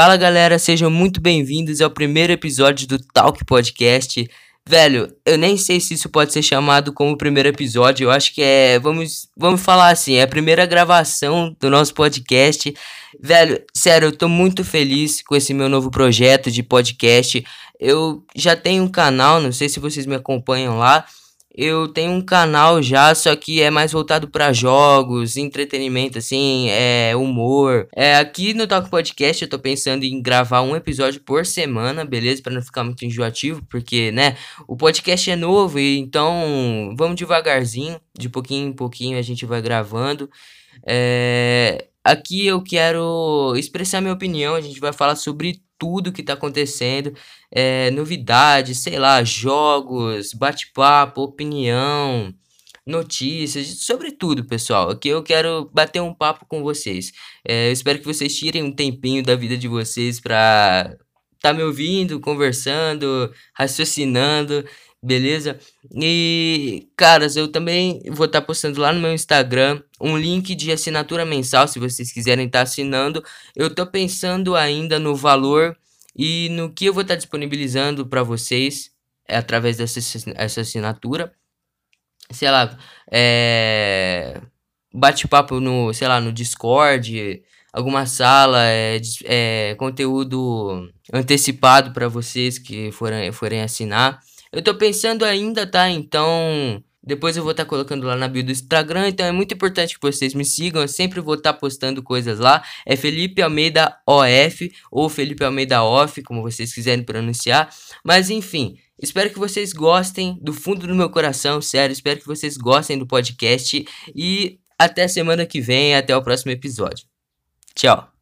Fala galera, sejam muito bem-vindos ao primeiro episódio do Talk Podcast. Velho, eu nem sei se isso pode ser chamado como primeiro episódio, eu acho que é. Vamos, vamos falar assim, é a primeira gravação do nosso podcast. Velho, sério, eu tô muito feliz com esse meu novo projeto de podcast. Eu já tenho um canal, não sei se vocês me acompanham lá eu tenho um canal já, só que é mais voltado para jogos, entretenimento, assim, é humor. É, aqui no Talk Podcast eu tô pensando em gravar um episódio por semana, beleza? Para não ficar muito enjoativo, porque, né, o podcast é novo e então vamos devagarzinho, de pouquinho em pouquinho a gente vai gravando. É, aqui eu quero expressar minha opinião, a gente vai falar sobre tudo que tá acontecendo, é, novidades, sei lá, jogos, bate-papo, opinião, notícias, sobre tudo, pessoal. Aqui eu quero bater um papo com vocês. É, eu espero que vocês tirem um tempinho da vida de vocês pra tá me ouvindo, conversando, raciocinando beleza? E, caras, eu também vou estar tá postando lá no meu Instagram um link de assinatura mensal, se vocês quiserem estar tá assinando. Eu tô pensando ainda no valor e no que eu vou estar tá disponibilizando para vocês é, através dessa essa assinatura. Sei lá, é bate-papo no, sei lá, no Discord, alguma sala, é, é conteúdo antecipado para vocês que forem, forem assinar. Eu tô pensando ainda, tá? Então, depois eu vou estar tá colocando lá na bio do Instagram, então é muito importante que vocês me sigam, eu sempre vou estar tá postando coisas lá. É Felipe Almeida OF ou Felipe Almeida Off, como vocês quiserem pronunciar. Mas enfim, espero que vocês gostem do fundo do meu coração, sério, espero que vocês gostem do podcast e até semana que vem, até o próximo episódio. Tchau.